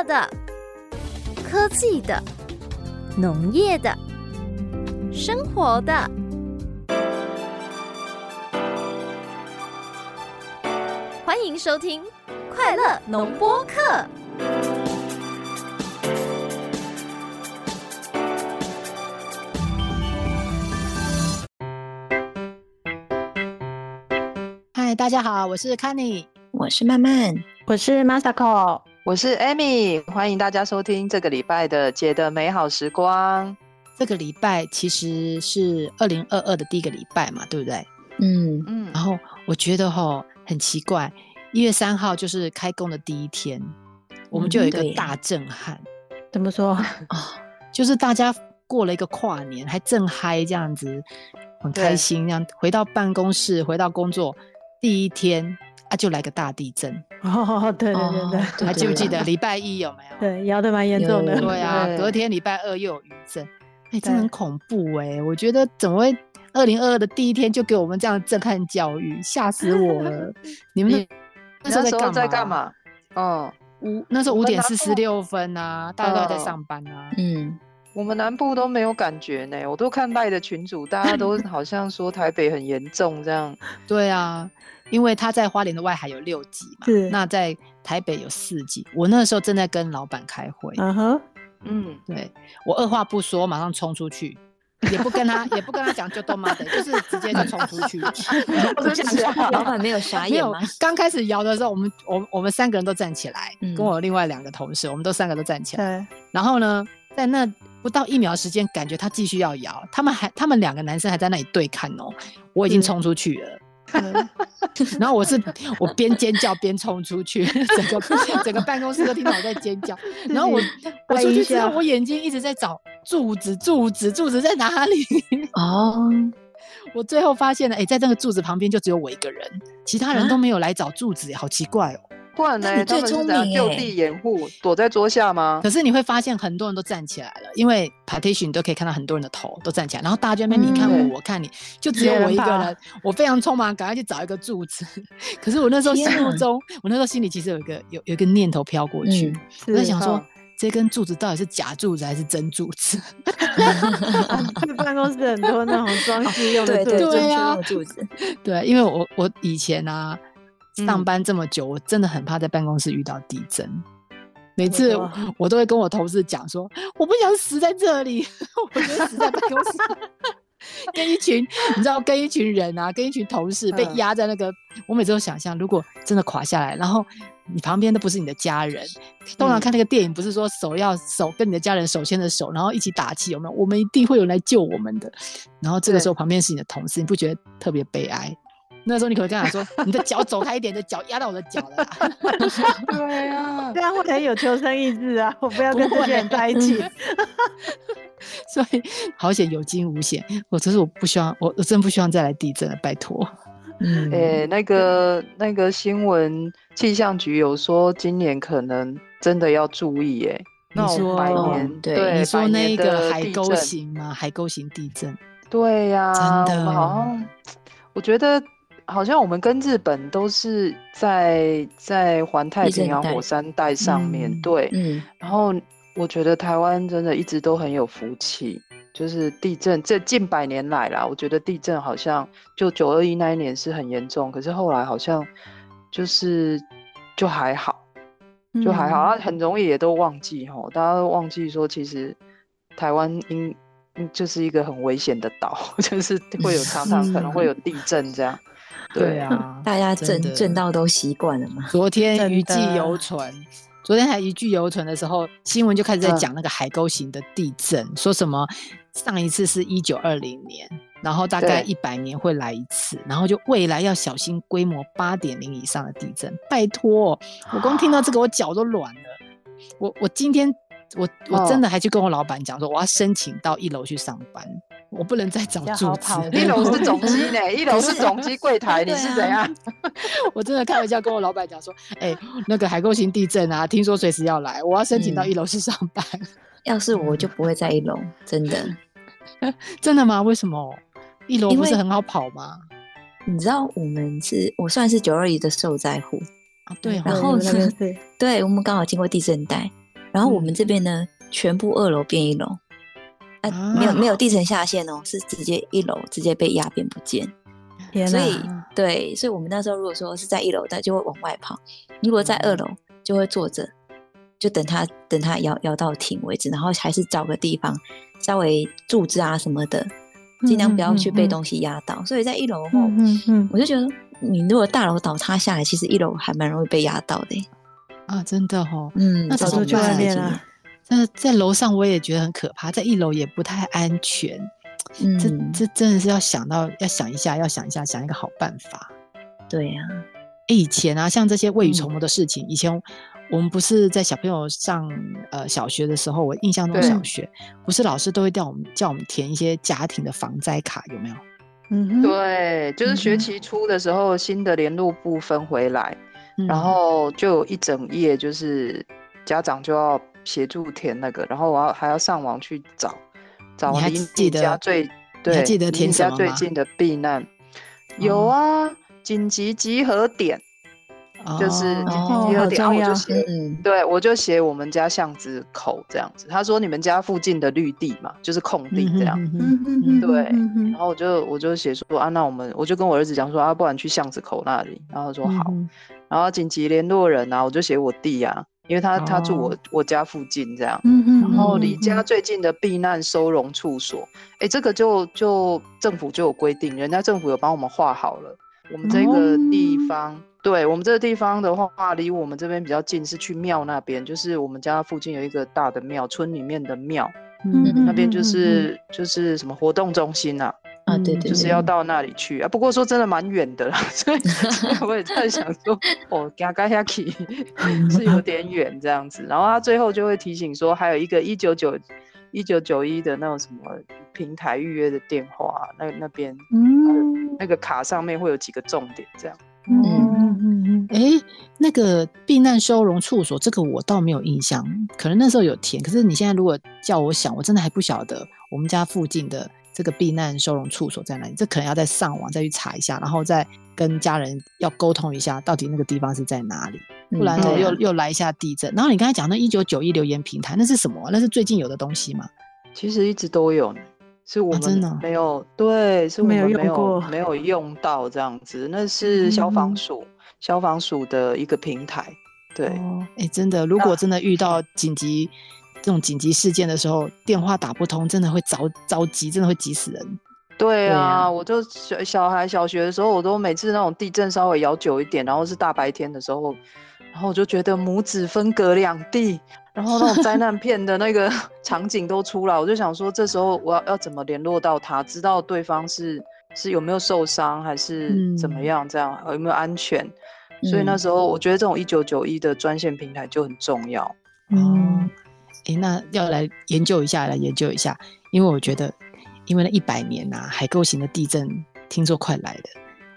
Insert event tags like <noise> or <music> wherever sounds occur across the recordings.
乐的、科技的、农业的、生活的。欢迎收听《快乐农播客》。嗨，大家好，我是 Kenny，我是曼曼，我是 Masako。我是 Amy，欢迎大家收听这个礼拜的姐的美好时光。这个礼拜其实是二零二二的第一个礼拜嘛，对不对？嗯嗯。然后我觉得哈很奇怪，一月三号就是开工的第一天，我们就有一个大震撼。嗯、怎么说 <laughs> 啊？就是大家过了一个跨年，还正嗨这样子，很开心。这样回到办公室，回到工作第一天。啊，就来个大地震 <laughs> 哦！对对对对，哦、还记不记得礼拜一有没有？对，摇的蛮严重的。对啊，隔天礼拜二又有余震，哎、欸，真的很恐怖哎、欸！我觉得怎么会二零二二的第一天就给我们这样震撼教育，吓死我了！<laughs> 你们那时候在干嘛？哦，五那时候五点四十六分啊，大家都在上班啊。嗯，我们南部都没有感觉呢，我都看赖的群主，大家都好像说台北很严重这样。对啊。因为他在花莲的外海有六级嘛，那在台北有四级。我那时候正在跟老板开会，嗯哼，嗯，对，我二话不说，马上冲出去，也不跟他，也不跟他讲，就都妈的，就是直接就冲出去。<laughs> 老板没有傻眼吗？刚开始摇的时候，我们我我们三个人都站起来，嗯、跟我另外两个同事，我们都三个都站起来。然后呢，在那不到一秒时间，感觉他继续要摇，他们还他们两个男生还在那里对看哦，我已经冲出去了。<laughs> 然后我是我边尖叫边冲出去，<laughs> 整个整个办公室都听到我在尖叫。<laughs> 然后我我出去之后，我眼睛一直在找柱子，柱子，柱子在哪里？哦，我最后发现了，哎，在那个柱子旁边就只有我一个人，其他人都没有来找柱子，好奇怪哦。不然呢？他们是在就地掩护，躲在桌下吗？可是你会发现很多人都站起来了，因为 partition 你都可以看到很多人的头都站起来，然后大家在那边你看我，嗯、我看你，就只有我一个人。我非常匆忙，赶快去找一个柱子。<laughs> 可是我那时候心目中，我那时候心里其实有一个有有一个念头飘过去，嗯、我在想说，哦、这根柱子到底是假柱子还是真柱子？<laughs> <laughs> 办公室很多那种装饰用的对啊柱子，对，因为我我以前啊。上班这么久，我真的很怕在办公室遇到地震。每次我都会跟我同事讲说，我不想死在这里，<laughs> 我觉得死在办公室，<laughs> 跟一群你知道，跟一群人啊，跟一群同事被压在那个，我每次都想象，如果真的垮下来，然后你旁边都不是你的家人。通常看那个电影，不是说手要手跟你的家人手牵着手，然后一起打气，有没有？我们一定会有人来救我们的。然后这个时候旁边是你的同事，你不觉得特别悲哀？那时候你可能跟他说：“你的脚走开一点，你的脚压到我的脚了。”对啊，<laughs> 这样会很有求生意志啊！<laughs> 我不要跟这些人在一起。<laughs> 所以好险有惊无险。我只是我不希望，我我真不希望再来地震了，拜托。嗯，哎、欸，那个那个新闻气象局有说，今年可能真的要注意。哎，那说百年、哦、对，对你说那个海沟型吗？海沟型地震。对呀、啊，真的。好像我觉得。好像我们跟日本都是在在环太平洋火山带上面，嗯、对，嗯，然后我觉得台湾真的一直都很有福气，就是地震这近百年来啦，我觉得地震好像就九二一那一年是很严重，可是后来好像就是就还好，就还好，嗯、很容易也都忘记吼，大家都忘记说其实台湾应就是一个很危险的岛，<laughs> 就是会有常常可能会有地震这样。对啊，<laughs> 大家震震到都习惯了嘛。<laughs> 昨天余悸犹存，昨天还余悸犹存的时候，新闻就开始在讲那个海沟型的地震，嗯、说什么上一次是一九二零年，然后大概一百年会来一次，然后就未来要小心规模八点零以上的地震。拜托，我光听到这个我脚都软了。我我今天我我真的还去跟我老板讲说，我要申请到一楼去上班。我不能再找柱子，一楼是总机 <laughs> 呢，一楼是总机柜台，<laughs> 你是怎样？<laughs> 我真的开玩笑跟我老板讲说，哎、欸，那个海沟型地震啊，听说随时要来，我要申请到一楼去上班。嗯、要是我就不会在一楼，真的。真的吗？为什么？一楼不是很好跑吗？你知道我们是，我算是九二一的受灾户啊，对，然后呢，对，对我们刚好经过地震带。然后我们这边呢，全部二楼变一楼，啊，没有没有地层下陷哦，是直接一楼直接被压扁不见。天！所以对，所以我们那时候如果说是在一楼，他就会往外跑；如果在二楼，就会坐着，就等它等它摇摇到停为止，然后还是找个地方稍微柱子啊什么的，尽量不要去被东西压到。所以在一楼的话，嗯嗯，我就觉得你如果大楼倒塌下来，其实一楼还蛮容易被压到的。啊，真的哦，嗯，那早就去外面了。那在楼上我也觉得很可怕，在一楼也不太安全。嗯，这这真的是要想到，要想一下，要想一下，想一个好办法。对呀，哎，以前啊，像这些未雨绸缪的事情，以前我们不是在小朋友上呃小学的时候，我印象中小学不是老师都会叫我们叫我们填一些家庭的防灾卡，有没有？嗯，对，就是学期初的时候，新的联络部分回来。然后就有一整页，就是家长就要协助填那个，然后我要还要上网去找，找离你家最对，记得填家最近的避难，有啊，紧急集合点，就是紧急集合点，然后我就写，对，我就写我们家巷子口这样子。他说你们家附近的绿地嘛，就是空地这样，对，然后我就我就写说啊，那我们我就跟我儿子讲说啊，不然去巷子口那里，然后说好。然后紧急联络人啊，我就写我弟啊，因为他他住我我家附近这样。然后离家最近的避难收容处所，哎，这个就就政府就有规定，人家政府有帮我们画好了。我们这个地方，对我们这个地方的话，离我们这边比较近，是去庙那边，就是我们家附近有一个大的庙，村里面的庙，那边就是就是什么活动中心啊。啊，对对，就是要到那里去啊。不过说真的蛮远的啦，<laughs> 所以我也在想说，哦，加加下去 <laughs> 是有点远这样子。然后他最后就会提醒说，还有一个一九九一九九一的那种什么平台预约的电话，那那边嗯，那个卡上面会有几个重点这样。嗯嗯嗯，哎，那个避难收容处所，这个我倒没有印象，可能那时候有填。可是你现在如果叫我想，我真的还不晓得我们家附近的。这个避难收容处所在哪里？这可能要再上网再去查一下，然后再跟家人要沟通一下，到底那个地方是在哪里？不然呢又、嗯、又来一下地震。然后你刚才讲那一九九一留言平台，那是什么？那是最近有的东西吗？其实一直都有，是我们真的没有、啊、对，是我们没有没有用过，没有用到这样子。那是消防署、嗯、消防署的一个平台。对，哎、哦欸，真的，如果真的遇到紧急。这种紧急事件的时候，电话打不通，真的会着着急，真的会急死人。对啊，对啊，我就小小孩小学的时候，我都每次那种地震稍微摇久一点，然后是大白天的时候，然后我就觉得母子分隔两地，然后那种灾难片的那个 <laughs> 场景都出来，我就想说，这时候我要要怎么联络到他，知道对方是是有没有受伤，还是怎么样，这样、嗯、有没有安全？所以那时候我觉得这种一九九一的专线平台就很重要。嗯。哎，那要来研究一下，来研究一下，因为我觉得，因为那一百年呐、啊，海沟型的地震听说快来了，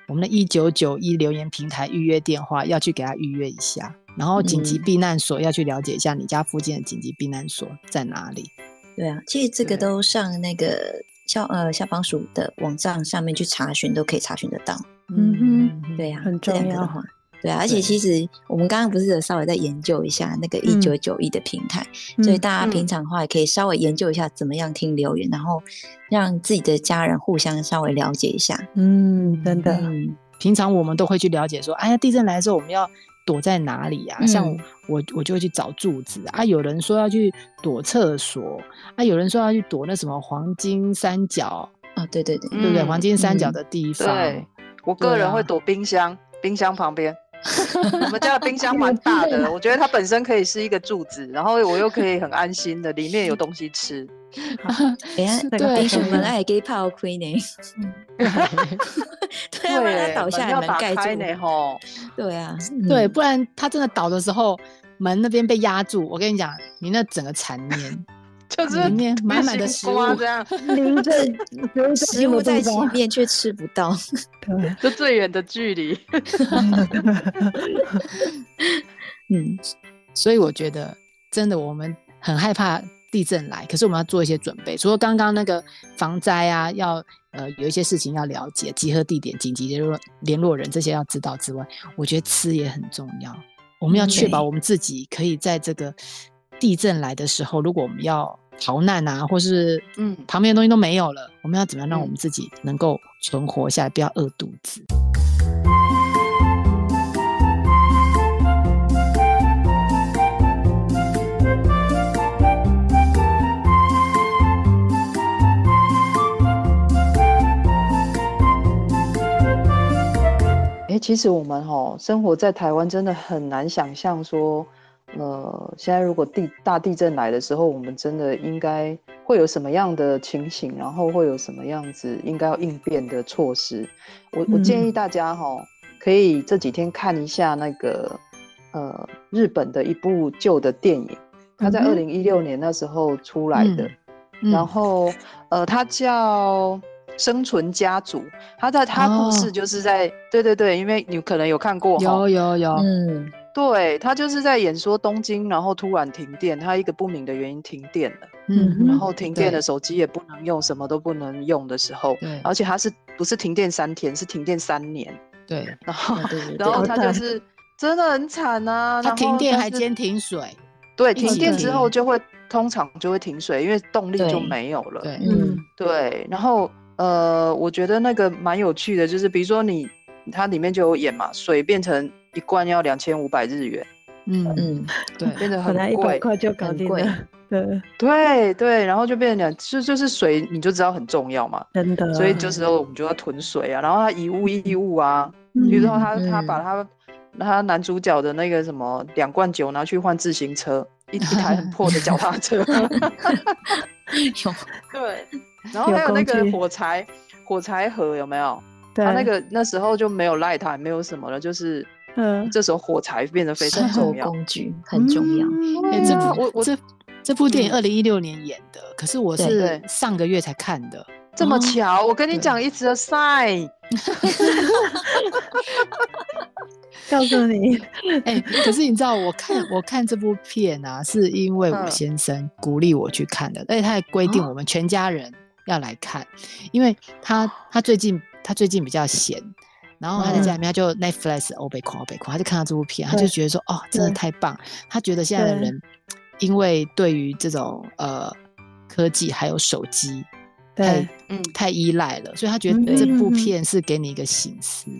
我们的一九九一留言平台预约电话要去给他预约一下，然后紧急避难所要去了解一下你家附近的紧急避难所在哪里。对啊，其实这个都上那个消呃消防署的网站上面去查询，都可以查询得到。嗯哼，对呀、啊，很重要。对啊，而且其实我们刚刚不是有稍微在研究一下那个一九九一的平台，嗯、所以大家平常的话也可以稍微研究一下怎么样听留言，嗯、然后让自己的家人互相稍微了解一下。嗯，真的。嗯、平常我们都会去了解说，哎呀，地震来的时候我们要躲在哪里呀、啊？嗯、像我，我就会去找柱子啊。有人说要去躲厕所啊，有人说要去躲那什么黄金三角啊，对对对，对不对？黄金三角的地方。嗯、对，我个人会躲冰箱，啊、冰箱旁边。我们家的冰箱蛮大的，<laughs> 我觉得它本身可以是一个柱子，然后我又可以很安心的里面有东西吃。<laughs> <laughs> 哎呀，那个冰箱门还可以泡亏呢。对啊，不然它倒下来门盖住呢吼。对啊，对，不然它真的倒的时候，门那边被压住，我跟你讲，你那整个残念。<laughs> 就是里面满满的食物，这样，<laughs> 食物在前面却吃不到，就最远的距离。<laughs> 嗯，所以我觉得真的，我们很害怕地震来，可是我们要做一些准备。除了刚刚那个防灾啊，要呃有一些事情要了解，集合地点、紧急联络联络人这些要知道之外，我觉得吃也很重要。我们要确保我们自己可以在这个。地震来的时候，如果我们要逃难啊，或是嗯旁边的东西都没有了，我们要怎么样让我们嗯自己能够存活下来，不要饿肚子？哎、其实我们哈生活在台湾，真的很难想象说，呃，现在如果地大地震来的时候，我们真的应该会有什么样的情形，然后会有什么样子应该要应变的措施。我我建议大家哈，可以这几天看一下那个呃日本的一部旧的电影，它在二零一六年那时候出来的，嗯。然后呃它叫。生存家族，他在他故事就是在、哦、对对对，因为你可能有看过，有有有，嗯，对他就是在演说东京，然后突然停电，他一个不明的原因停电了，嗯，然后停电的手机也不能用，什么都不能用的时候，对，而且他是不是停电三天，是停电三年，对，然后对对对然后他就是真的很惨啊，他停电还兼停水，对，停电之后。就会通常就会停水，因为动力就没有了，对，嗯，对，然后。呃，我觉得那个蛮有趣的，就是比如说你，它里面就有演嘛，水变成一罐要两千五百日元，嗯嗯，对，变得很贵，一百块就搞定了，对。对对，然后就变成两，就就是水，你就知道很重要嘛，真的，所以这时候我们就要囤水啊，然后他以物易物啊，比如说他他把他他男主角的那个什么两罐酒拿去换自行车，一一台很破的脚踏车，<laughs> <laughs> 对。然后还有那个火柴，火柴盒有没有？对，他那个那时候就没有 light，没有什么了，就是，嗯，这时候火柴变得非常重要，工具很重要。哎、嗯，这部我我这这部电影二零一六年演的，嗯、可是我是上个月才看的，这么巧？哦、我跟你讲，It's a sign。<laughs> 告诉你，哎、欸，可是你知道，我看我看这部片啊，是因为我先生鼓励我去看的，而且他还规定我们全家人。要来看，因为他他最近他最近比较闲，然后他在家里面他就 Netflix 欧北狂欧北狂，他就看到这部片，他就觉得说哦，真的太棒。他觉得现在的人因为对于这种呃科技还有手机太嗯太依赖了，所以他觉得这部片是给你一个醒思。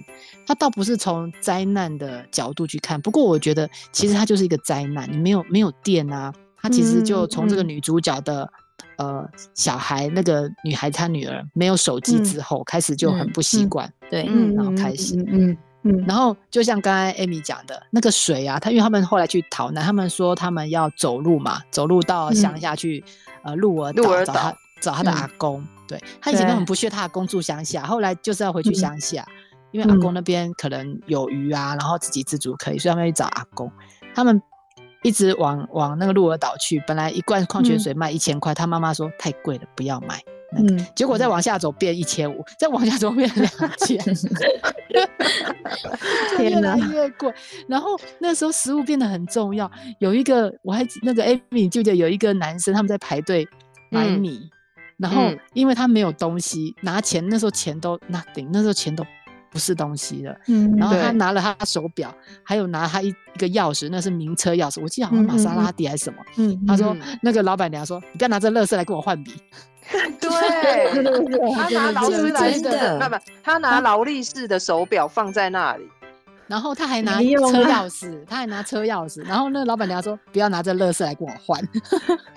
他倒不是从灾难的角度去看，不过我觉得其实它就是一个灾难，你没有没有电啊，他其实就从这个女主角的。呃，小孩那个女孩，她女儿没有手机之后，嗯、开始就很不习惯，嗯、对，嗯，然后开始，嗯嗯，嗯，然后就像刚才 Amy 讲的，那个水啊，他因为他们后来去逃难，他们说他们要走路嘛，走路到乡下去，嗯、呃，鹿儿岛找他找他的阿公，嗯、对他以前都很不屑他阿公住乡下，后来就是要回去乡下，嗯、因为阿公那边可能有鱼啊，然后自给自足可以，所以他们去找阿公，他们。一直往往那个鹿儿岛去，本来一罐矿泉水卖一千块，他妈妈说太贵了，不要买。嗯，结果再往下走变一千五，再往下走变两千，<laughs> 越来越贵。然后那时候食物变得很重要，有一个我还那个 Amy 记得有一个男生他们在排队买米，嗯、然后因为他没有东西拿钱，那时候钱都 nothing，那时候钱都。不是东西了，嗯，然后他拿了他手表，还有拿他一一个钥匙，那是名车钥匙，我记得好像玛莎拉蒂还是什么，嗯，他说那个老板娘说，你不要拿着垃圾来跟我换笔，<laughs> 对，他拿劳斯莱斯的，不不，他拿劳力士的手表放在那里，然后他还拿车钥匙，他还拿车钥匙，然后那个老板娘说不要拿着垃圾来跟我换，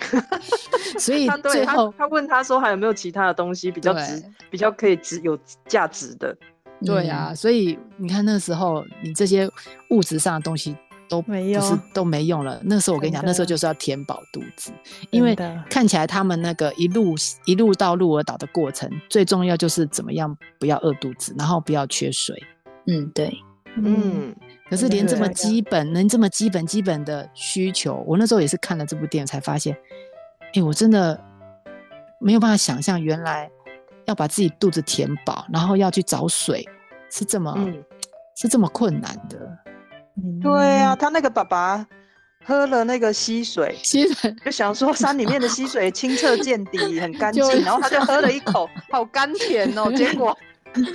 <laughs> 所以最后他问他说还有没有其他的东西比较值，比较可以值有价值的。对啊，所以你看那时候，你这些物质上的东西都没用，都没用了。那时候我跟你讲，那时候就是要填饱肚子，因为看起来他们那个一路一路到鹿儿岛的过程，最重要就是怎么样不要饿肚子，然后不要缺水。嗯，对，嗯。可是连这么基本，能这么基本基本的需求，我那时候也是看了这部电影才发现，哎，我真的没有办法想象原来。要把自己肚子填饱，然后要去找水，是这么、嗯、是这么困难的。对啊，他那个爸爸喝了那个溪水，溪水就想说山里面的溪水清澈见底，很干净，然后他就喝了一口，<laughs> 好甘甜哦。结果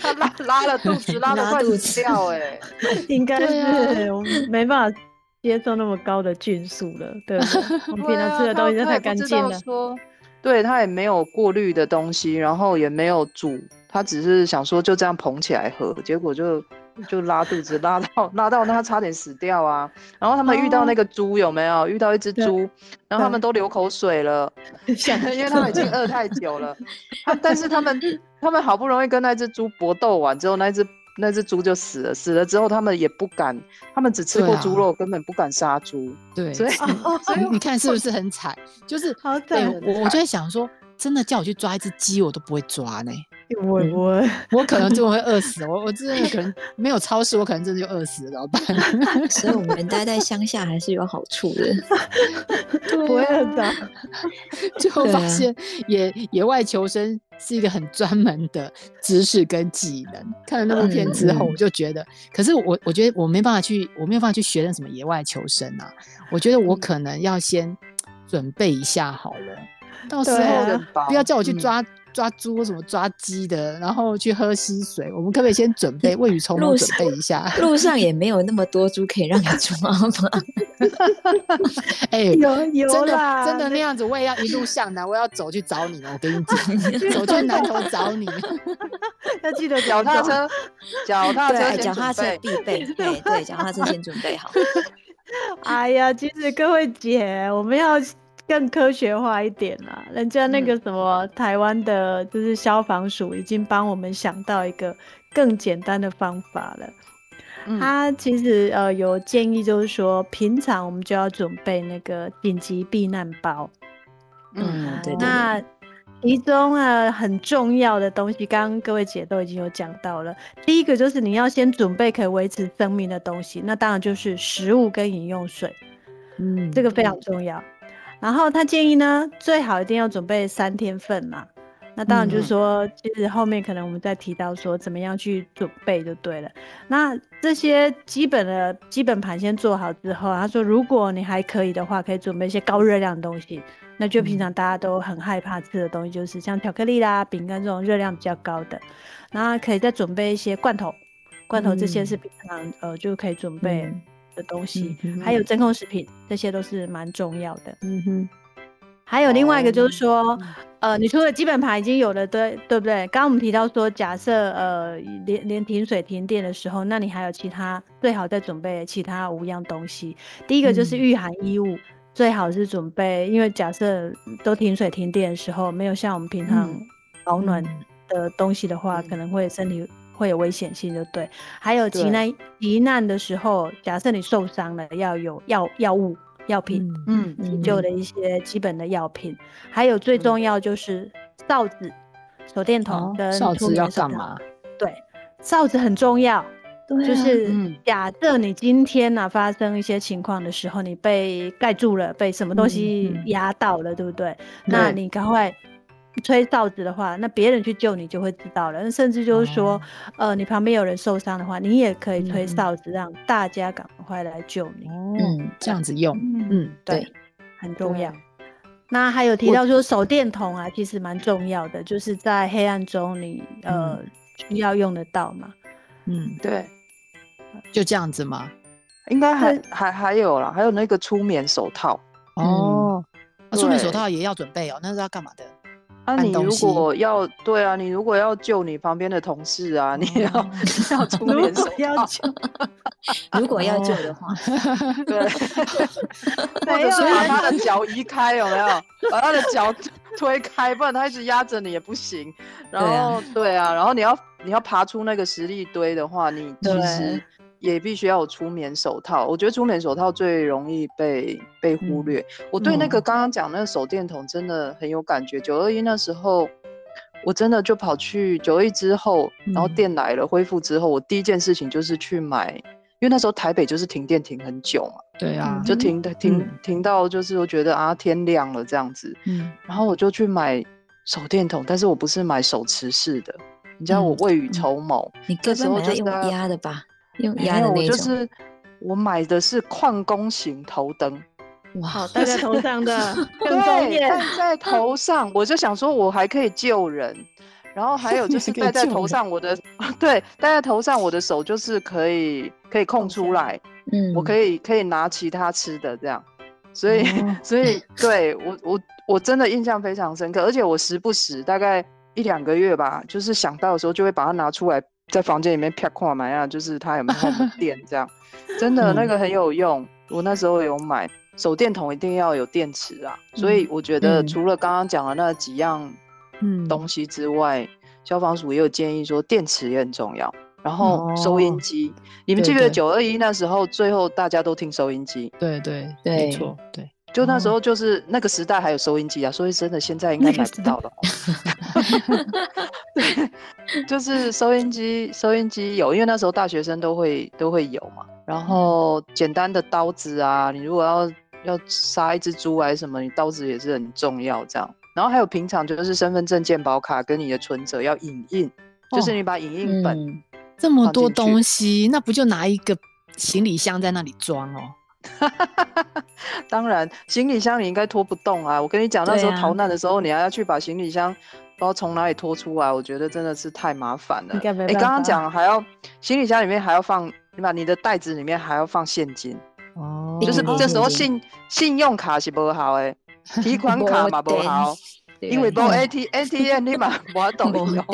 他拉拉了肚子，拉得快死掉哎、<laughs> 欸，应该是、啊、我没办法接受那么高的菌素了，对不对？<laughs> 我们平常吃的东西都太干净了。说，对，他也没有过滤的东西，然后也没有煮，他只是想说就这样捧起来喝，结果就就拉肚子，拉到拉到那他差点死掉啊！然后他们遇到那个猪有没有？遇到一只猪，然后他们都流口水了，<laughs> 因为他们已经饿太久了。<laughs> 他但是他们他们好不容易跟那只猪搏斗完之后，那只。那只猪就死了，死了之后他们也不敢，他们只吃过猪肉，啊、根本不敢杀猪。对，所以所以你看是不是很惨？就是好惨、欸。我我就在想说，真的叫我去抓一只鸡，我都不会抓呢。<laughs> 我我我可能就会饿死，我我真的可能没有超市，我可能真的就饿死了，怎么办？<laughs> 所以我们待在乡下还是有好处的，<laughs> 不会很脏。最后发现野，野野外求生是一个很专门的知识跟技能。看了那部片之后，我就觉得，可是我我觉得我没办法去，我没有办法去学那什么野外求生啊。我觉得我可能要先准备一下好了，到时候不要叫我去抓。嗯抓猪什么抓鸡的，然后去喝溪水。我们可不可以先准备未雨绸缪，准备一下？路上也没有那么多猪可以让你抓吗？<laughs> 哎、欸，有有真的真的那样子，我也要一路向南，我要走去找你。我跟你讲，<laughs> 走去南头找你。<laughs> 要记得脚踏车，脚踏车，脚踏车必备。对对，脚踏车先准备好。哎呀，其实各位姐，我们要。更科学化一点啦，人家那个什么、嗯、台湾的，就是消防署已经帮我们想到一个更简单的方法了。嗯、他其实呃有建议，就是说平常我们就要准备那个紧急避难包。嗯，对，对，对。那其中啊很重要的东西，刚刚各位姐都已经有讲到了。第一个就是你要先准备可以维持生命的东西，那当然就是食物跟饮用水。嗯，这个非常重要。然后他建议呢，最好一定要准备三天份嘛。那当然就是说，嗯、其实后面可能我们再提到说怎么样去准备就对了。那这些基本的基本盘先做好之后，他说如果你还可以的话，可以准备一些高热量的东西。那就平常大家都很害怕吃的东西，就是像巧克力啦、饼干这种热量比较高的。然后可以再准备一些罐头，罐头这些是平常、嗯、呃就可以准备。嗯的东西，嗯、还有真空食品，这些都是蛮重要的。嗯哼，还有另外一个就是说，哦、呃，你除了基本盘已经有了，对对不对？刚刚我们提到说，假设呃连连停水停电的时候，那你还有其他最好再准备其他五样东西。第一个就是御寒衣物，嗯、最好是准备，因为假设都停水停电的时候，没有像我们平常保暖的东西的话，嗯、可能会身体。会有危险性，就对。还有急难急难的时候，假设你受伤了，要有药药物药品，嗯，急救的一些基本的药品。还有最重要就是哨子、手电筒跟哨子要干嘛？对，哨子很重要。就是假设你今天呢发生一些情况的时候，你被盖住了，被什么东西压到了，对不对？那你赶快。吹哨子的话，那别人去救你就会知道了。那甚至就是说，哦、呃，你旁边有人受伤的话，你也可以吹哨子，让大家赶快来救你。嗯，这样子用，嗯，对，对很重要。那还有提到说手电筒啊，其实蛮重要的，就是在黑暗中你呃需要用得到嘛。嗯，对，就这样子吗？应该还还还有啦，还有那个粗棉手套。哦，那粗棉手套也要准备哦，那是要干嘛的？那、啊、你如果要对啊，你如果要救你旁边的同事啊，你要要出点手要救，如果要救的话，<laughs> 对，<laughs> 或者是把他的脚移开，有没有？把他的脚推开，不然他一直压着你也不行。然后对啊，然后你要你要爬出那个石礫堆的话，你其实。也必须要有粗棉手套，我觉得出棉手套最容易被被忽略。嗯、我对那个刚刚讲那个手电筒真的很有感觉。九二一那时候，我真的就跑去九二一之后，然后电来了，恢复之后，我第一件事情就是去买，因为那时候台北就是停电停很久嘛。对啊，就停的停、嗯、停到就是我觉得啊天亮了这样子。嗯，然后我就去买手电筒，但是我不是买手持式的，你知道我未雨绸缪，你那时候就用压的吧？用压的那种，我就是我买的是矿工型头灯，哇，戴在头上的，<laughs> 对，戴在头上，我就想说，我还可以救人，然后还有就 <laughs> 是戴在头上，我的 <laughs> 对，戴在头上，我的手就是可以可以空出来，嗯，我可以可以拿其他吃的这样，所以、哦所以对我我我真的印象非常深刻，而且我时不时大概一两个月吧，就是想到的时候就会把它拿出来，在房间里面啪跨买啊，就是它有没有电这样，真的那个很有用，我那时候有买。手电筒一定要有电池啊，嗯、所以我觉得除了刚刚讲的那几样东西之外，嗯、消防署也有建议说电池也很重要。然后收音机，哦、你们记不记得九二一那时候，最后大家都听收音机？对对对，没错，对。就那时候就是那个时代还有收音机啊，所以真的现在应该买不到了。<laughs> 对就是收音机，收音机有，因为那时候大学生都会都会有嘛。然后简单的刀子啊，你如果要要杀一只猪还是什么，你刀子也是很重要。这样，然后还有平常就是身份证、健保卡跟你的存折要影印，哦、就是你把影印本、嗯、这么多东西，那不就拿一个行李箱在那里装哦？<laughs> 当然，行李箱你应该拖不动啊！我跟你讲，那时候逃难的时候，啊、你还要去把行李箱不知道从哪里拖出来，我觉得真的是太麻烦了。你，刚刚讲还要行李箱里面还要放，你把你的袋子里面还要放现金哦，就是这时候信信用卡是不好哎，<laughs> 提款卡嘛不好，因为不 A T A T M 你嘛 <laughs> 不懂用，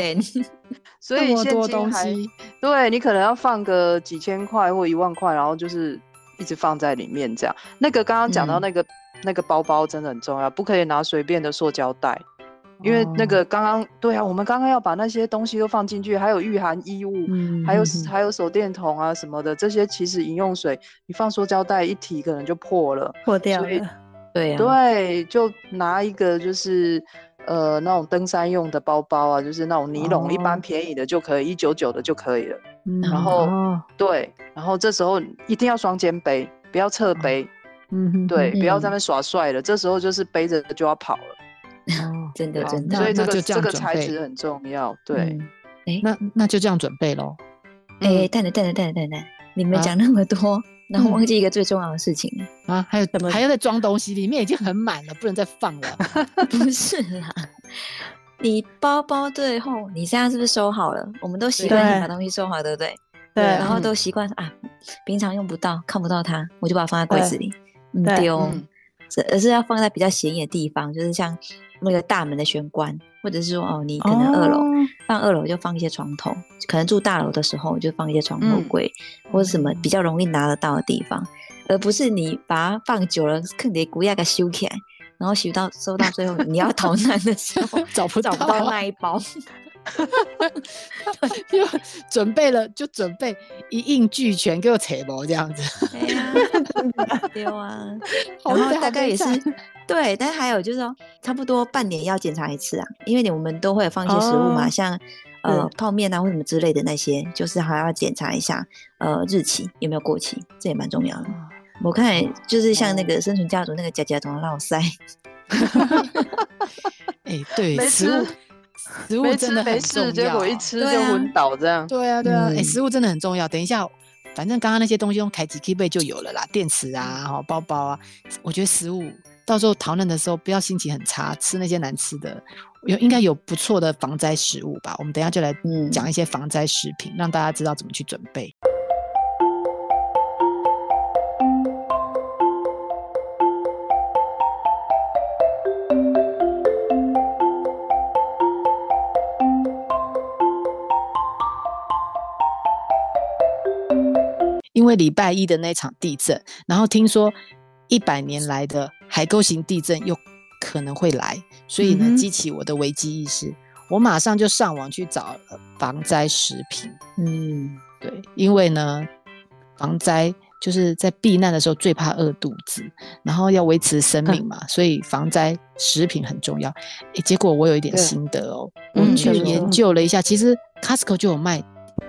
所以现金还对你可能要放个几千块或一万块，然后就是。一直放在里面，这样。那个刚刚讲到那个、嗯、那个包包真的很重要，不可以拿随便的塑胶袋，因为那个刚刚、哦、对啊，我们刚刚要把那些东西都放进去，还有御寒衣物，嗯、还有还有手电筒啊什么的，这些其实饮用水你放塑胶袋一提可能就破了，破掉了。对啊，对，就拿一个就是呃那种登山用的包包啊，就是那种尼龙，一般便宜的就可以，一九九的就可以了。然后、哦、对，然后这时候一定要双肩背，不要侧背，嗯哼，对，不要在那耍帅了。这时候就是背着就要跑了，哦，真的真的。所以这个这，这个材质很重要，对。哎、嗯，那那就这样准备喽。哎，等等等等等等等，你们讲那么多，啊、然后忘记一个最重要的事情啊？还有什么？还要再装东西，里面已经很满了，不能再放了。<laughs> <laughs> 不是啦。你包包最后，你现在是不是收好了？我们都习惯性把东西收好，对不对？对。然后都习惯啊，平常用不到、看不到它，我就把它放在柜子里，丢。是，而是要放在比较显眼的地方，就是像那个大门的玄关，或者是说哦，你可能二楼放二楼就放一些床头，可能住大楼的时候就放一些床头柜，或者什么比较容易拿得到的地方，而不是你把它放久了，肯定古亚给修起来。然后修到收到最后，你要逃难的时候 <laughs> 找不找不到那一包，<laughs> <laughs> 就准备了，就准备一应俱全，给我扯毛这样子。对啊，丢啊！<laughs> 然后大概也是对，但是还有就是说，差不多半年要检查一次啊，因为你我们都会放一些食物嘛，像呃泡面啊或什么之类的那些，就是还要检查一下呃日期有没有过期，这也蛮重要的。我看就是像那个生存家族那个家家总要落塞，<laughs> 哎，对，食物食物真的很重要，结果一吃就昏倒这样。对啊，对啊，哎，食物真的很重要。等一下，反正刚刚那些东西用凯吉 key 就有了啦，电池啊，包包啊。我觉得食物到时候逃难的时候不要心情很差，吃那些难吃的，有应该有不错的防灾食物吧。我们等一下就来讲一些防灾食品，让大家知道怎么去准备。为礼拜一的那场地震，然后听说一百年来的海沟型地震又可能会来，所以呢，激起我的危机意识，我马上就上网去找防灾食品。嗯，对，因为呢，防灾就是在避难的时候最怕饿肚子，然后要维持生命嘛，所以防灾食品很重要。诶，结果我有一点心得哦，我们去研究了一下，其实 Costco 就有卖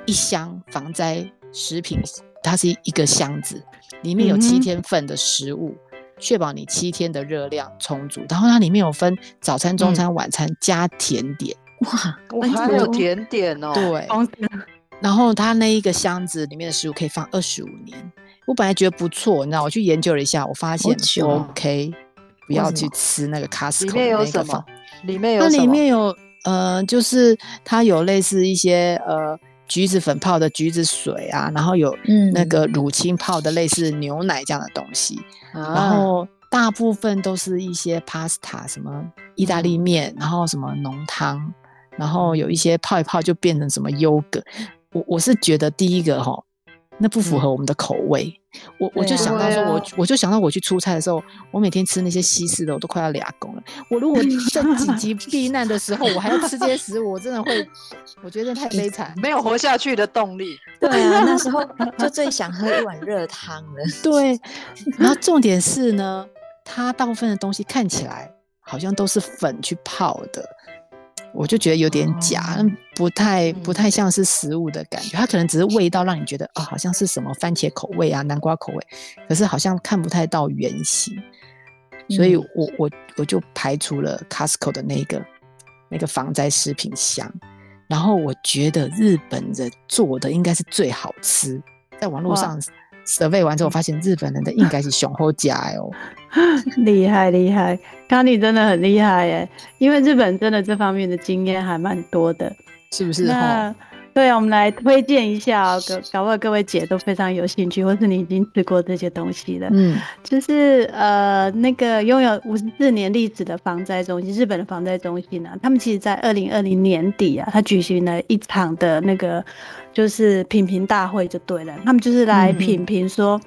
一箱防灾食品。它是一个箱子，里面有七天份的食物，确、嗯、保你七天的热量充足。然后它里面有分早餐、中餐、晚餐加甜点。哇，还有甜点哦。对。然后它那一个箱子里面的食物可以放二十五年。我本来觉得不错，你知道，我去研究了一下，我发现 OK，不要去吃那个 Costco 里面有什么？里面有它里面有呃，就是它有类似一些呃。橘子粉泡的橘子水啊，然后有那个乳清泡的类似牛奶这样的东西，嗯、然后大部分都是一些 pasta 什么意大利面，然后什么浓汤，然后有一些泡一泡就变成什么优格。我我是觉得第一个哈。那不符合我们的口味，嗯、我我就想到说我，我就想到我去出差的时候，我每天吃那些西式的，我都快要俩公了。我如果在紧急避难的时候，我还要吃这些食物，我真的会，我觉得太悲惨，没有活下去的动力。对啊，那时候 <laughs> 就最想喝一碗热汤了。<laughs> 对，然后重点是呢，它大部分的东西看起来好像都是粉去泡的。我就觉得有点假，哦、不太不太像是食物的感觉。它可能只是味道让你觉得啊、哦，好像是什么番茄口味啊、南瓜口味，可是好像看不太到原型。所以我我我就排除了 Costco 的那个那个防灾食品箱。然后我觉得日本人做的应该是最好吃，在网络上。survey 完之后，发现日本人的应该是雄厚家哦，厉 <laughs> 害厉害，康妮真的很厉害耶，因为日本真的这方面的经验还蛮多的，是不是？那对啊，我们来推荐一下，搞搞不好各位姐都非常有兴趣，或是你已经吃过这些东西了。嗯，就是呃，那个拥有五十四年历史的防灾中心，日本的防灾中心呢、啊，他们其实在二零二零年底啊，他举行了一场的那个就是品评大会，就对了，他们就是来品评说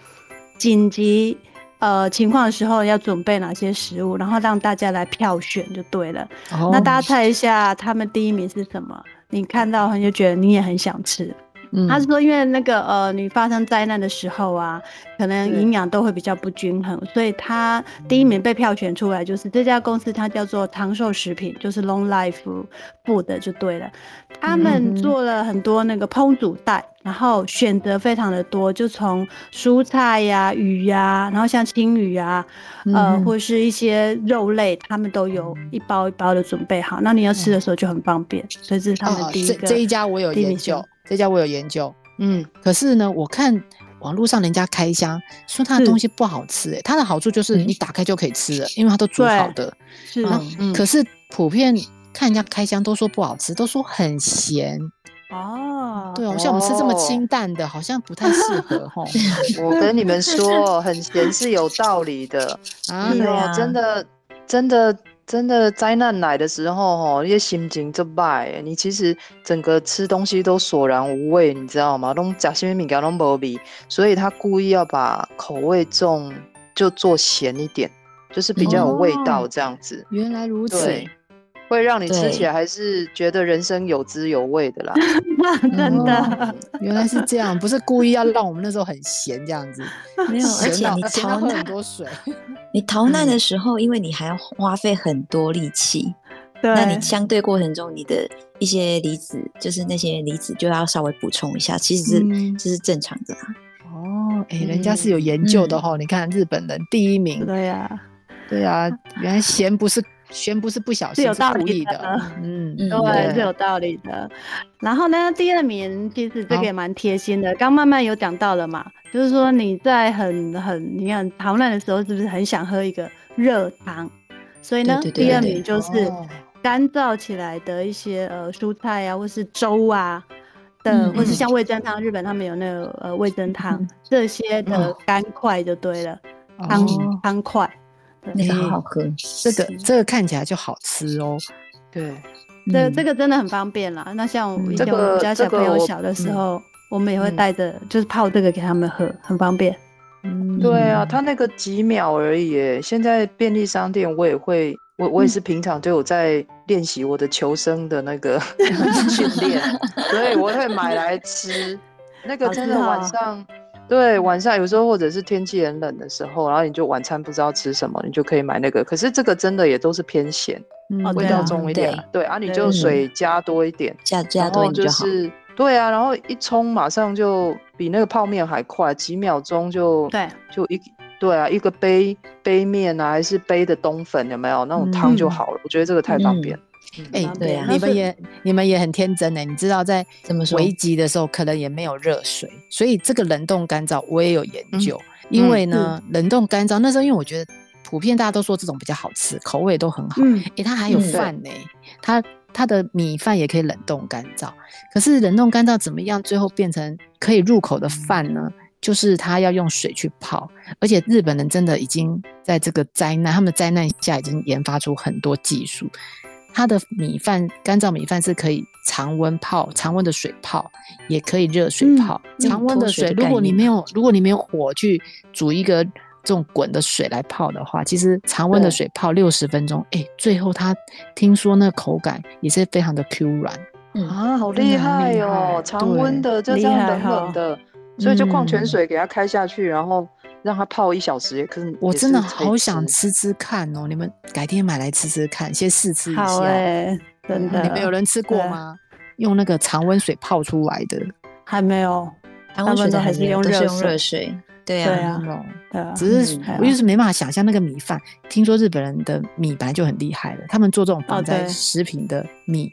紧急呃情况的时候要准备哪些食物，然后让大家来票选就对了。哦、那大家猜一下，他们第一名是什么？你看到他就觉得你也很想吃。嗯、他是说，因为那个呃，你发生灾难的时候啊，可能营养都会比较不均衡，所以他第一名被票选出来，就是这家公司，它叫做长寿食品，就是 Long Life Food 就对了。他们做了很多那个烹煮袋，然后选择非常的多，就从蔬菜呀、啊、鱼呀、啊，然后像青鱼啊，呃，或是一些肉类，他们都有一包一包的准备好，那你要吃的时候就很方便。所以这是他们第一个。这这一家我有研究。这家我有研究，嗯，可是呢，我看网络上人家开箱说它的东西不好吃，欸，哎，它的好处就是你打开就可以吃了，因为它都煮好的，是，嗯，可是普遍看人家开箱都说不好吃，都说很咸，哦，对哦，像我们吃这么清淡的，好像不太适合 <laughs> 哈。<laughs> 我跟你们说，很咸是有道理的，<laughs> 啊，真的，真的。真的灾难来的时候，吼，一些心情就败。你其实整个吃东西都索然无味，你知道吗？都假新米给都无味，所以他故意要把口味重，就做咸一点，就是比较有味道这样子。哦、原来如此。会让你吃起来还是觉得人生有滋有味的啦，<laughs> 真的、哦，原来是这样，不是故意要让我们那时候很咸这样子，<laughs> 没有，而且你 <laughs> 逃难很多水，你逃难的时候，因为你还要花费很多力气，对，那你相对过程中你的一些离子，就是那些离子就要稍微补充一下，其实是这、嗯、是正常的啦。哦，哎、欸，人家是有研究的哈、嗯，你看日本人第一名，对呀、啊，对呀、啊，原来咸不是。宣布是不小心，是有道理的，的嗯，对，是有道理的。然后呢，第二名其实这个也蛮贴心的，刚慢慢有讲到了嘛，就是说你在很很你看逃难的时候，是不是很想喝一个热汤？所以呢第二名就是干燥起来的一些呃蔬菜啊，或是粥啊的，嗯、或是像味噌汤，日本他们有那个呃味噌汤、嗯、这些的干块就对了，汤汤块。那个好好喝，这个这个看起来就好吃哦。对，这、嗯、这个真的很方便啦。那像以前我们家小朋友小的时候，我，们也会带着，就是泡这个给他们喝，嗯、很方便。嗯，对啊，它那个几秒而已。现在便利商店我也会，我我也是平常就有在练习我的求生的那个 <laughs> 训练，所以我会买来吃。那个真的晚上。对，晚上有时候或者是天气很冷的时候，然后你就晚餐不知道吃什么，你就可以买那个。可是这个真的也都是偏咸，嗯、味道重一点。对，对啊，你就水加多一点，加加多一点就是对啊，然后一冲马上就比那个泡面还快，几秒钟就对，就一对啊，一个杯杯面啊，还是杯的冬粉有没有那种汤就好了、嗯。我觉得这个太方便。嗯哎、欸，对啊，你们也你们也很天真呢。你知道在危急的时候，可能也没有热水，所以这个冷冻干燥我也有研究。嗯、因为呢，嗯、冷冻干燥那时候，因为我觉得普遍大家都说这种比较好吃，口味都很好。哎、嗯欸，它还有饭呢、欸，它它的米饭也可以冷冻干燥。可是冷冻干燥怎么样？最后变成可以入口的饭呢？就是它要用水去泡，而且日本人真的已经在这个灾难，他们的灾难下已经研发出很多技术。它的米饭干燥米饭是可以常温泡，常温的水泡，也可以热水泡。嗯、常温的水，如果你没有，如果你没有火去煮一个这种滚的水来泡的话，其实常温的水泡六十分钟，哎、欸，最后它听说那个口感也是非常的 Q 软。嗯啊，好厉害哦！常温的就这样冷冷的。所以就矿泉水给它开下去，嗯、然后让它泡一小时也可是。我真的好想吃吃看哦！你们改天买来吃吃看，先试吃一下。好欸，真的。你们有人吃过吗？用那个常温水泡出来的？还没有，常温水都还是用热水。水。对啊，对啊。只是我就是没办法想象那个米饭。听说日本人的米本来就很厉害了，他们做这种防灾食品的米，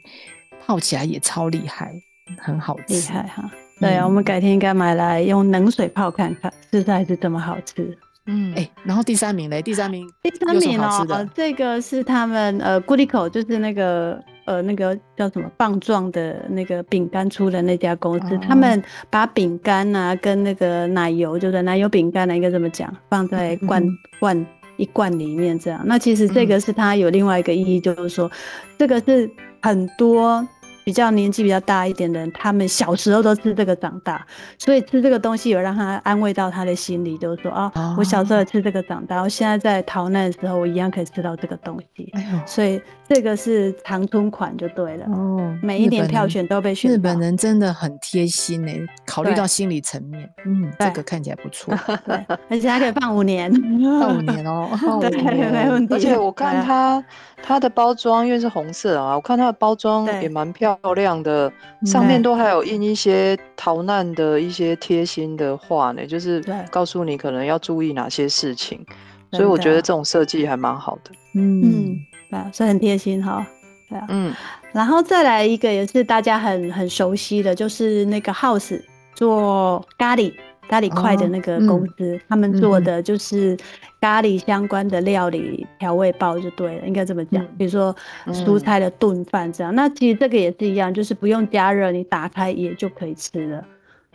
泡起来也超厉害，很好吃。厉害哈。对啊，我们改天应该买来用冷水泡看看，是不是还是这么好吃？嗯，哎、欸，然后第三名嘞，第三名，第三名哦，这个是他们呃，固力口就是那个呃那个叫什么棒状的那个饼干出的那家公司，哦、他们把饼干啊跟那个奶油，就是奶油饼干呢，应该这么讲，放在罐、嗯、罐一罐里面这样。那其实这个是它有另外一个意义，就是说、嗯、这个是很多。比较年纪比较大一点的人，他们小时候都吃这个长大，所以吃这个东西有让他安慰到他的心里，就是说啊，哦、我小时候也吃这个长大，我现在在逃难的时候，我一样可以吃到这个东西。所以这个是长春款就对了。哦，每一年票选都被选。日本人真的很贴心呢，考虑到心理层面。对嗯，这个看起来不 <laughs> 错。对，<laughs> 而且还可以放五年。放五年哦。<laughs> 对，没问题。而且我看它它的包装，因为是红色啊，我看它的包装也蛮漂亮。的，上面都还有印一些逃难的一些贴心的话呢，就是告诉你可能要注意哪些事情，所以我觉得这种设计还蛮好的。嗯啊，所以很贴心哈。对啊，嗯，然后再来一个也是大家很很熟悉的，就是那个 House 做咖喱。咖喱块的那个公司，他们做的就是咖喱相关的料理调味包就对了，应该这么讲。嗯、比如说蔬菜的炖饭这样，嗯、那其实这个也是一样，就是不用加热，你打开也就可以吃了。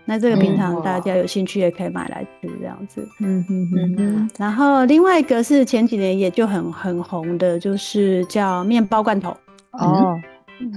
那这个平常大家有兴趣也可以买来吃这样子。嗯哼哼哼。然后另外一个是前几年也就很很红的，就是叫面包罐头。哦。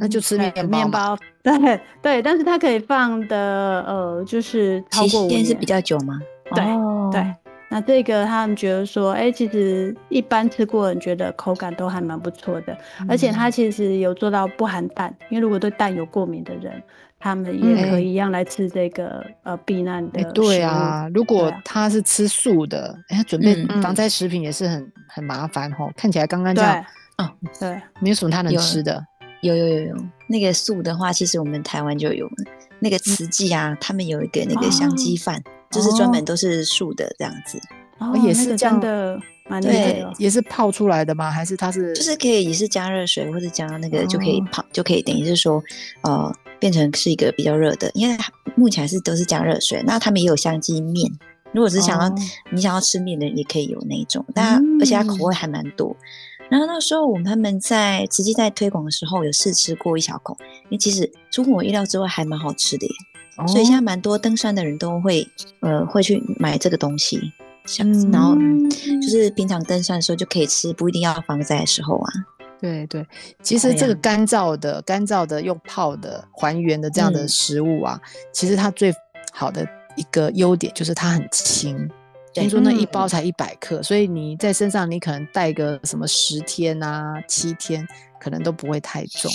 那就吃面面包，对对，但是它可以放的呃，就是超过五年是比较久吗？对、哦、对，那这个他们觉得说，哎、欸，其实一般吃过的人觉得口感都还蛮不错的，嗯、而且它其实有做到不含蛋，因为如果对蛋有过敏的人，他们也可以一样来吃这个、嗯、呃避难的、欸。对啊，如果他是吃素的，哎、欸，他准备防灾食品也是很、嗯、很麻烦哦。看起来刚刚这样，对哦，对，没有什么他能吃的。有有有有，那个素的话，其实我们台湾就有那个慈济啊，他们有一个那个香鸡饭，就是专门都是素的这样子。哦，也是这样的，对，也是泡出来的吗？还是它是？就是可以也是加热水，或者加那个就可以泡，就可以等于是说，呃，变成是一个比较热的，因为目前还是都是加热水。那他们也有香鸡面，如果是想要你想要吃面的人，也可以有那种，但而且它口味还蛮多。然后那时候我们他们在直接在推广的时候有试吃过一小口，因为其实出乎我意料之外还蛮好吃的耶，哦、所以现在蛮多登山的人都会呃会去买这个东西，嗯、然后就是平常登山的时候就可以吃，不一定要防灾的时候啊。对对，其实这个干燥的、干燥的用泡的还原的这样的食物啊，嗯、其实它最好的一个优点就是它很轻。听说那一包才一百克，嗯、所以你在身上你可能带个什么十天啊、七天，可能都不会太重。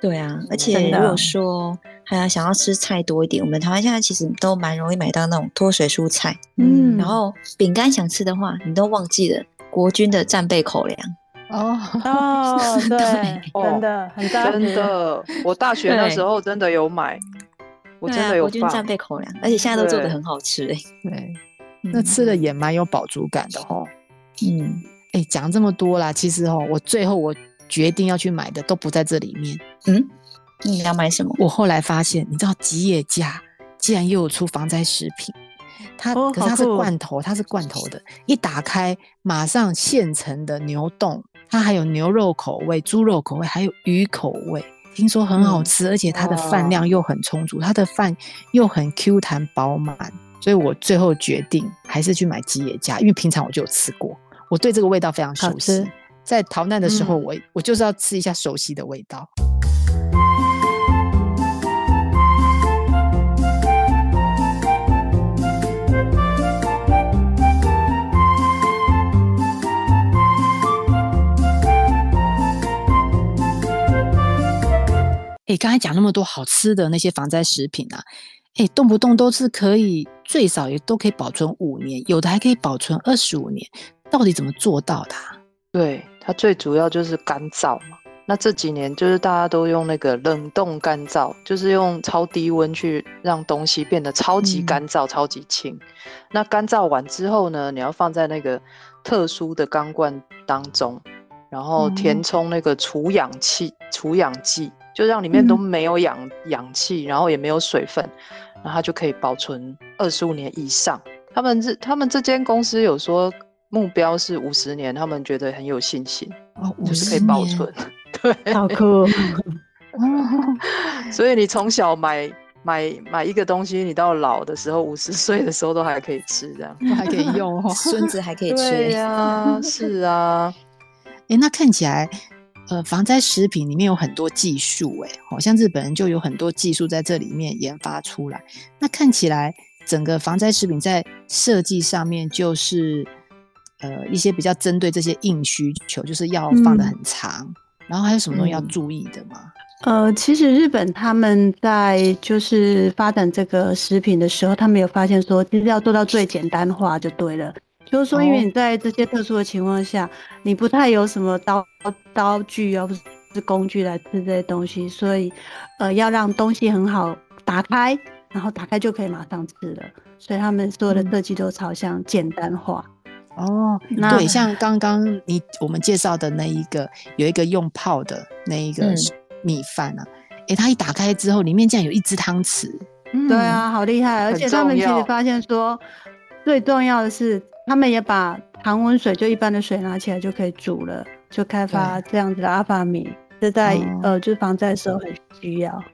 对啊，而且如果说还要想要吃菜多一点，我们台湾现在其实都蛮容易买到那种脱水蔬菜。嗯，然后饼干想吃的话，你都忘记了国军的战备口粮。哦哦，对，真的很真的，我大学那时候真的有买，我真的有、啊、国军战备口粮，而且现在都做的很好吃哎。对。那吃的也蛮有饱足感的哦。嗯，哎、欸，讲这么多啦，其实哦，我最后我决定要去买的都不在这里面。嗯，你要买什么？我后来发现，你知道吉野家竟然又有出防灾食品，它、哦可是它是罐头，它是罐头的，一打开马上现成的牛冻，它还有牛肉口味、猪肉口味，还有鱼口味，听说很好吃，而且它的饭量又很充足，它的饭又很 Q 弹饱满，所以我最后决定还是去买吉野家，因为平常我就有吃过，我对这个味道非常熟悉。在逃难的时候，嗯我我就是要吃一下熟悉的味道。哎，刚才讲那么多好吃的那些防灾食品啊，哎，动不动都是可以最少也都可以保存五年，有的还可以保存二十五年，到底怎么做到的啊？对，它最主要就是干燥嘛。那这几年就是大家都用那个冷冻干燥，就是用超低温去让东西变得超级干燥、超级轻。那干燥完之后呢，你要放在那个特殊的钢罐当中，然后填充那个除氧气、除氧剂，就让里面都没有氧氧气，然后也没有水分，然后它就可以保存二十五年以上。他们这他们这间公司有说目标是五十年，他们觉得很有信心，哦，就是可以保存。<laughs> 对，好酷。哦，<laughs> 所以你从小买买买一个东西，你到老的时候，五十岁的时候都还可以吃，这样都还可以用哦。<laughs> 孙子还可以吃、对欸。呀、是啊，哎，那看起来，呃，防灾食品里面有很多技术，哎，好像日本人就有很多技术在这里面研发出来。那看起来，整个防灾食品在设计上面就是，呃，一些比较针对这些硬需求，就是要放的很长。嗯然后还有什么东西要注意的吗？呃，其实日本他们在就是发展这个食品的时候，他们有发现说，其实要做到最简单化就对了。就是说，因为你在这些特殊的情况下，哦、你不太有什么刀刀具啊，或是工具来吃这些东西，所以呃，要让东西很好打开，然后打开就可以马上吃了。所以他们所有的设计都朝向简单化。哦，那，对，像刚刚你我们介绍的那一个，有一个用泡的那一个米饭啊，哎、嗯，它一打开之后，里面竟然有一只汤匙。嗯，对啊，好厉害！而且他们其实发现说，最重要的是，他们也把常温水就一般的水拿起来就可以煮了，就开发这样子的阿法米，这在、哦、呃就是防灾的时候很需要。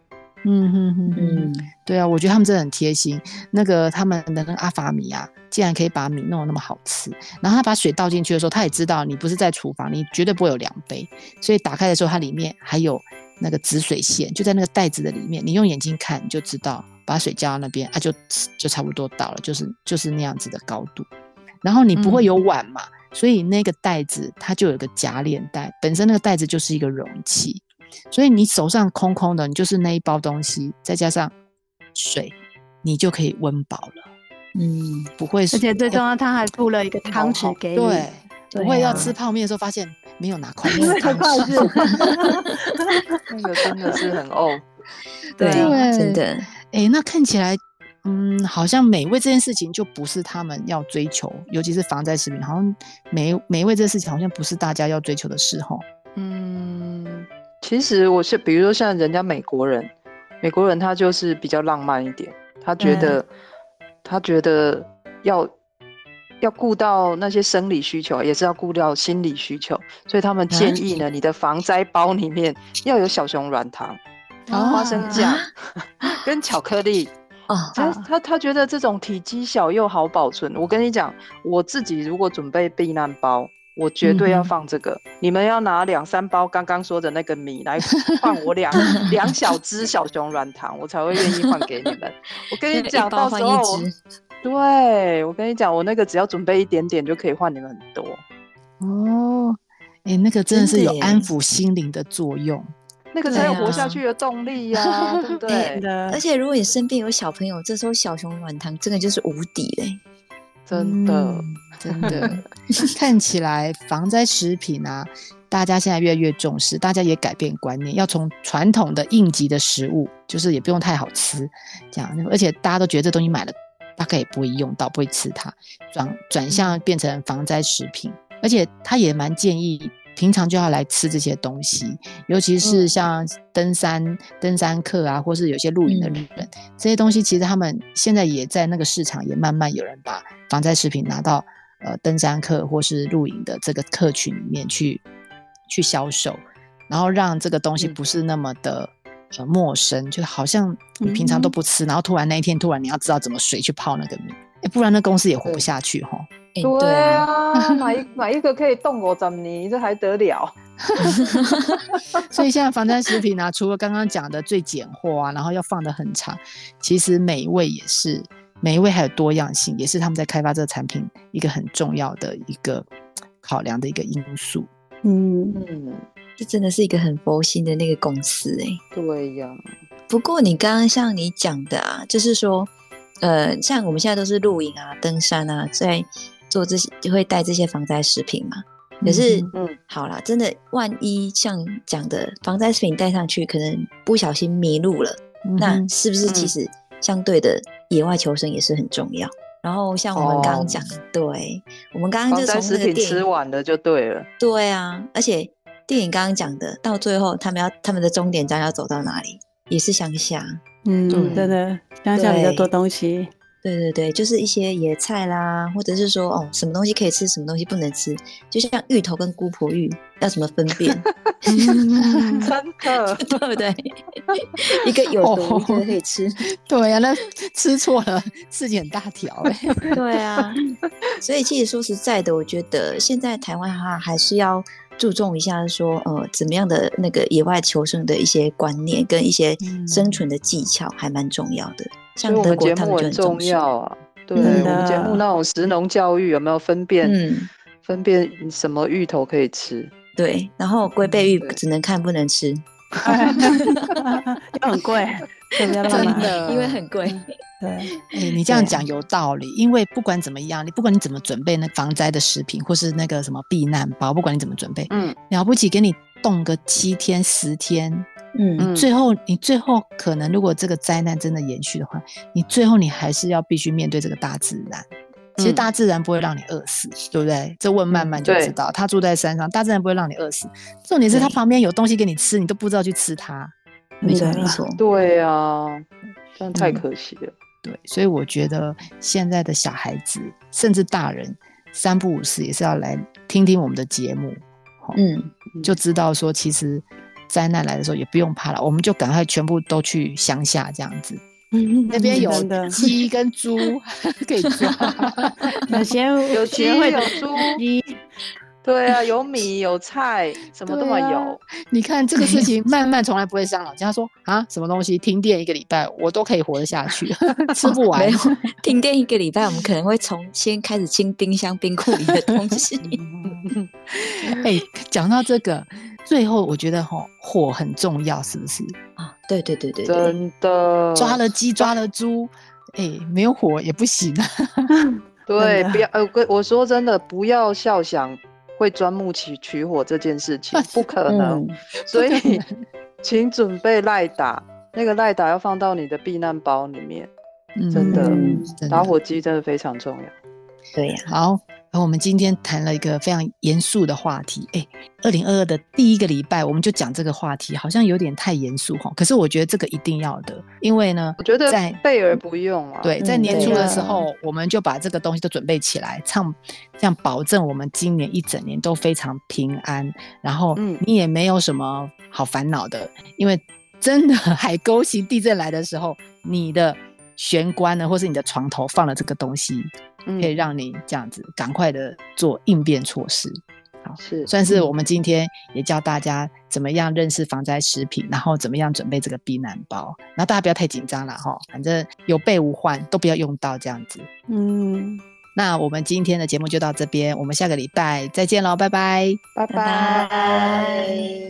嗯哼哼嗯，对啊，我觉得他们真的很贴心。那个他们的那个阿法米啊，竟然可以把米弄得那么好吃。然后他把水倒进去的时候，他也知道你不是在厨房，你绝对不会有量杯。所以打开的时候，它里面还有那个止水线，就在那个袋子的里面。你用眼睛看，你就知道，把水浇到那边啊，就就差不多到了，就是就是那样子的高度。然后你不会有碗嘛，嗯、所以那个袋子它就有个夹链袋，本身那个袋子就是一个容器。所以你手上空空的，你就是那一包东西，再加上水，你就可以温饱了。嗯，不会。而且最重要，他还附了一个汤匙给你。对，不会要吃泡面的时候发现没有拿筷子。<laughs> <laughs> 那个真的是很哦。对，真的。哎、欸，那看起来，嗯，好像美味这件事情就不是他们要追求，尤其是防灾食品，好像美美味这件事情好像不是大家要追求的事吼。嗯。其实我是，比如说像人家美国人，美国人他就是比较浪漫一点，他觉得，嗯、他觉得要要顾到那些生理需求，也是要顾到心理需求，所以他们建议呢，嗯、你的防灾包里面要有小熊软糖、哦、花生酱、<laughs> 啊、跟巧克力。哦，他他他觉得这种体积小又好保存。我跟你讲，我自己如果准备避难包。我绝对要放这个，嗯、你们要拿两三包刚刚说的那个米来换我两 <laughs> 两小只小熊软糖，我才会愿意换给你们。我跟你讲，到时候，对，我跟你讲，我那个只要准备一点点就可以换你们很多。哦，哎、欸，那个真的是有安抚心灵的作用，那个才有活下去的动力呀、啊，对，啊、对不 <laughs> 对？欸、而且如果你身边有小朋友，这时候小熊软糖真的就是无敌嘞。真的，嗯、真的，<laughs> 看起来防灾食品啊，大家现在越来越重视，大家也改变观念，要从传统的应急的食物，就是也不用太好吃，这样，而且大家都觉得这东西买了大概也不会用到，不会吃它，转转向变成防灾食品，而且他也蛮建议平常就要来吃这些东西，尤其是像登山、嗯、登山客啊，或是有些露营的人，嗯、这些东西其实他们现在也在那个市场也慢慢有人把防灾食品拿到呃登山客或是露营的这个客群里面去去销售，然后让这个东西不是那么的。嗯呃，陌生，就好像你平常都不吃，嗯、然后突然那一天，突然你要知道怎么水去泡那个米，哎，不然那公司也活不下去哈。对啊，<laughs> 买一买一个可以动我怎么你这还得了？<laughs> 所以现在防灾食品呢、啊，除了刚刚讲的最简货啊，然后要放的很长，其实美味也是美味，还有多样性，也是他们在开发这个产品一个很重要的一个考量的一个因素。嗯嗯。这真的是一个很佛心的那个公司哎、欸，对呀。不过你刚刚像你讲的啊，就是说，呃，像我们现在都是露营啊、登山啊，在做这些就会带这些防灾食品嘛。可是，嗯，好啦，真的，万一像讲的防灾食品带上去，可能不小心迷路了，嗯、那是不是其实相对的野外求生也是很重要？然后像我们刚刚讲，哦、对，我们刚刚就从那个食品吃完了就对了，对啊，而且。电影刚刚讲的，到最后他们要他们的终点站要走到哪里？也是乡下，嗯，对对，乡下比较多东西。对对对，就是一些野菜啦，或者是说哦，什么东西可以吃，什么东西不能吃，就像芋头跟姑婆芋要怎么分辨？<laughs> 真的，<laughs> 对不对？一个有毒，一个可以吃。对呀、啊，那吃错了，事情很大条哎。对啊，<laughs> 所以其实说实在的，我觉得现在台湾哈还是要。注重一下说，呃，怎么样的那个野外求生的一些观念跟一些生存的技巧，还蛮重要的。嗯、像德国他们就很重要啊。对，我们节目那种食农教育有没有分辨？嗯、分辨什么芋头可以吃？对，然后龟背芋只能看不能吃，<laughs> 又很贵，<laughs> 真的，因为很贵。对，哎，你这样讲有道理。因为不管怎么样，你不管你怎么准备那防灾的食品，或是那个什么避难包，不管你怎么准备，嗯，了不起给你冻个七天十天，嗯，你最后你最后可能如果这个灾难真的延续的话，你最后你还是要必须面对这个大自然。其实大自然不会让你饿死，对不对？这问慢慢就知道。他住在山上，大自然不会让你饿死。重点是他旁边有东西给你吃，你都不知道去吃它。没错，没错。对啊，这样太可惜了。对，所以我觉得现在的小孩子，甚至大人，三不五时也是要来听听我们的节目，嗯，就知道说，其实灾难来的时候也不用怕了，我们就赶快全部都去乡下这样子，<laughs> 嗯、那边有鸡跟猪 <laughs> 可以抓，<laughs> 有些有鸡有猪。对啊，<laughs> 有米有菜，什么都没有、啊。你看这个事情，<laughs> 慢慢从来不会伤脑筋。他说啊，什么东西停电一个礼拜，我都可以活得下去，<laughs> 吃不完。停电一个礼拜，我们可能会从先开始清冰箱冰库里的东西。哎、欸，讲到这个，最后我觉得哈，火很重要，是不是啊？对对对对，真的。抓了鸡，抓了猪，哎、欸，没有火也不行啊。对，不要呃，我说真的，不要笑想。会钻木取取火这件事情不可能，嗯、所 <laughs> 以请准备赖打，那个赖打要放到你的避难包里面，嗯、真的，打火机真的非常重要。对呀，好。我们今天谈了一个非常严肃的话题，哎，二零二二的第一个礼拜，我们就讲这个话题，好像有点太严肃哈。可是我觉得这个一定要的，因为呢，我觉得在备而不用啊。对，在年初的时候，嗯、我们就把这个东西都准备起来，唱这样保证我们今年一整年都非常平安。然后你也没有什么好烦恼的，因为真的 <laughs> 海沟型地震来的时候，你的玄关呢，或是你的床头放了这个东西。可以让你这样子赶快的做应变措施，好，是算是我们今天也教大家怎么样认识防灾食品，然后怎么样准备这个避难包，然后大家不要太紧张了哈，反正有备无患，都不要用到这样子。嗯，那我们今天的节目就到这边，我们下个礼拜再见喽，拜拜，拜拜。